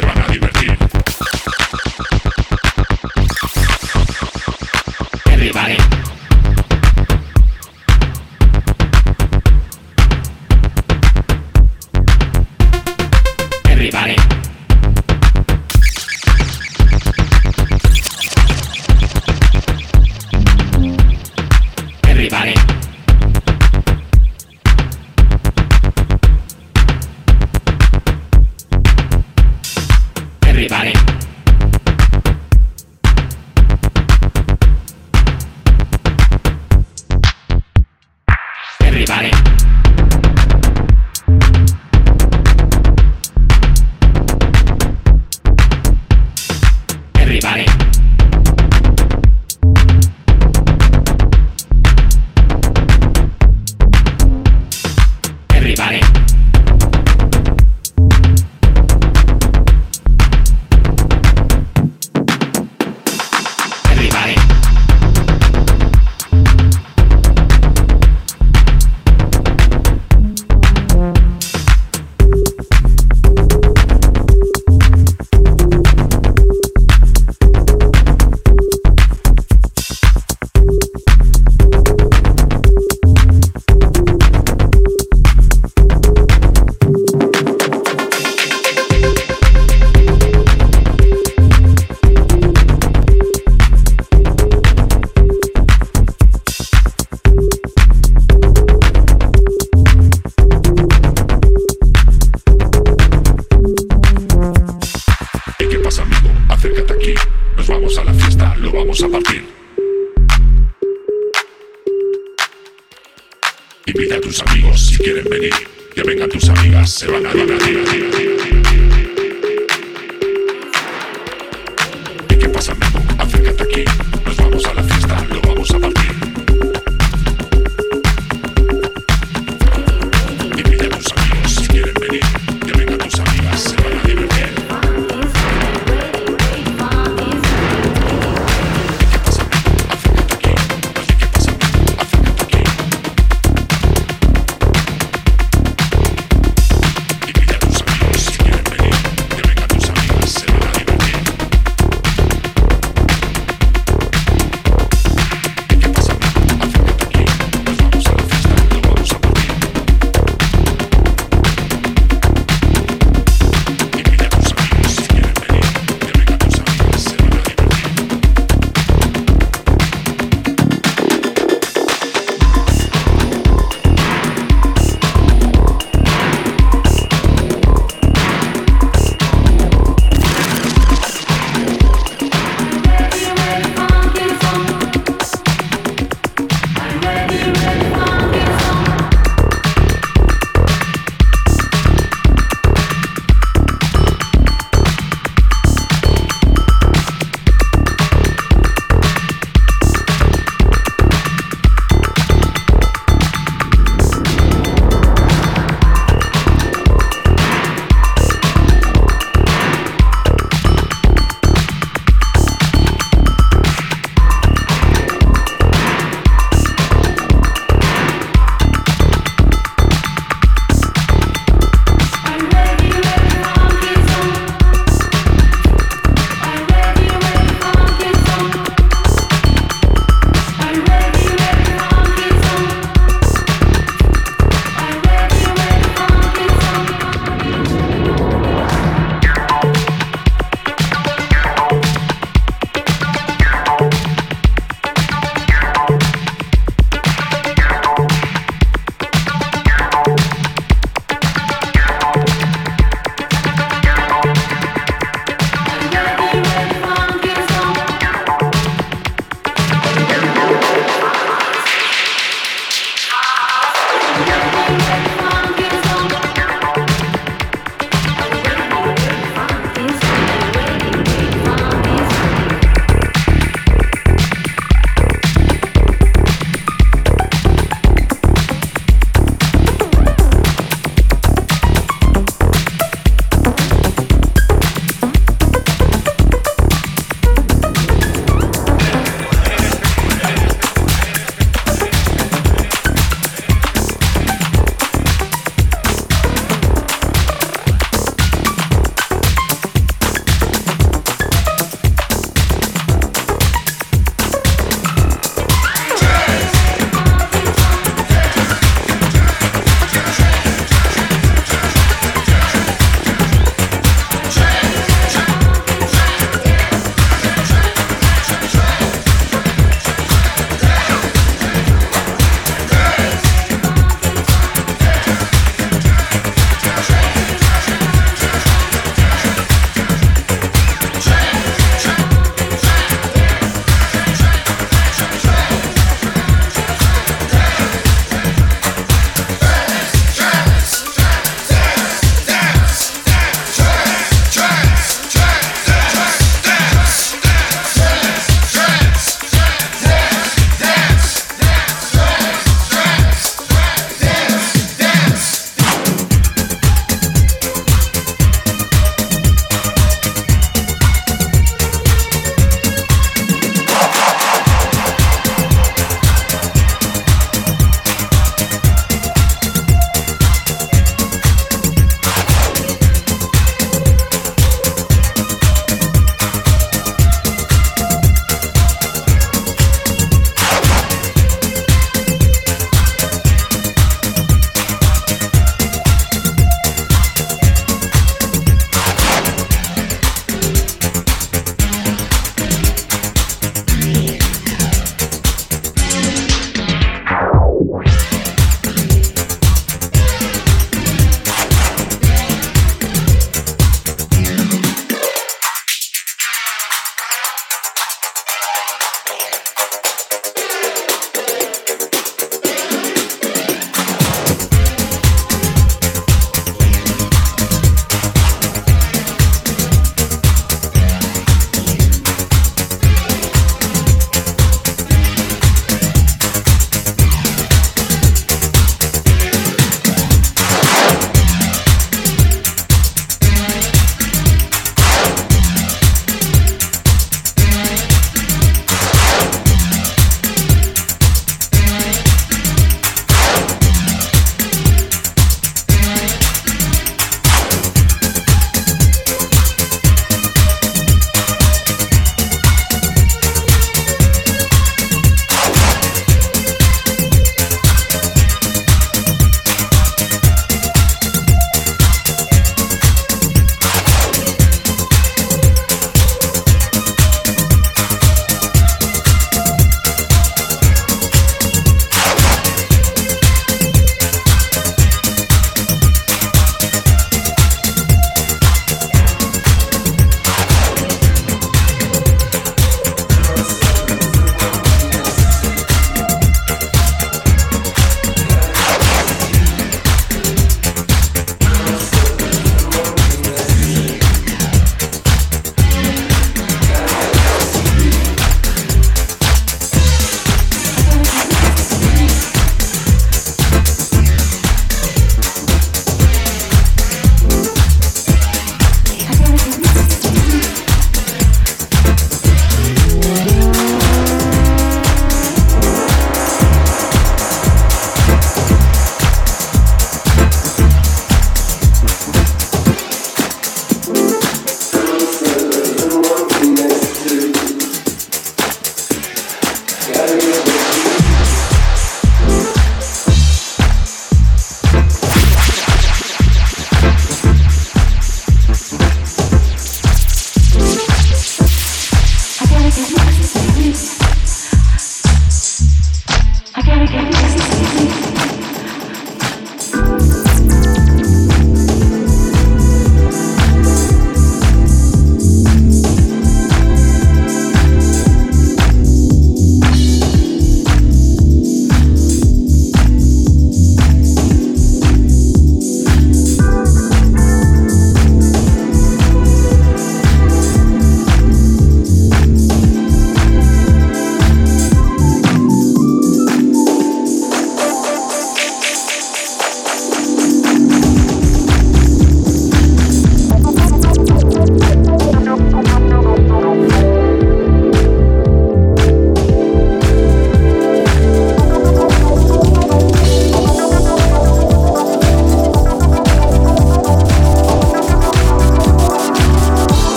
se van a divertir.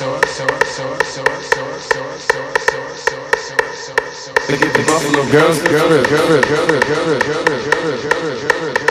Look at the Buffalo girls, girls, girls, girls, girls, girls, girls, girls, girls, girls.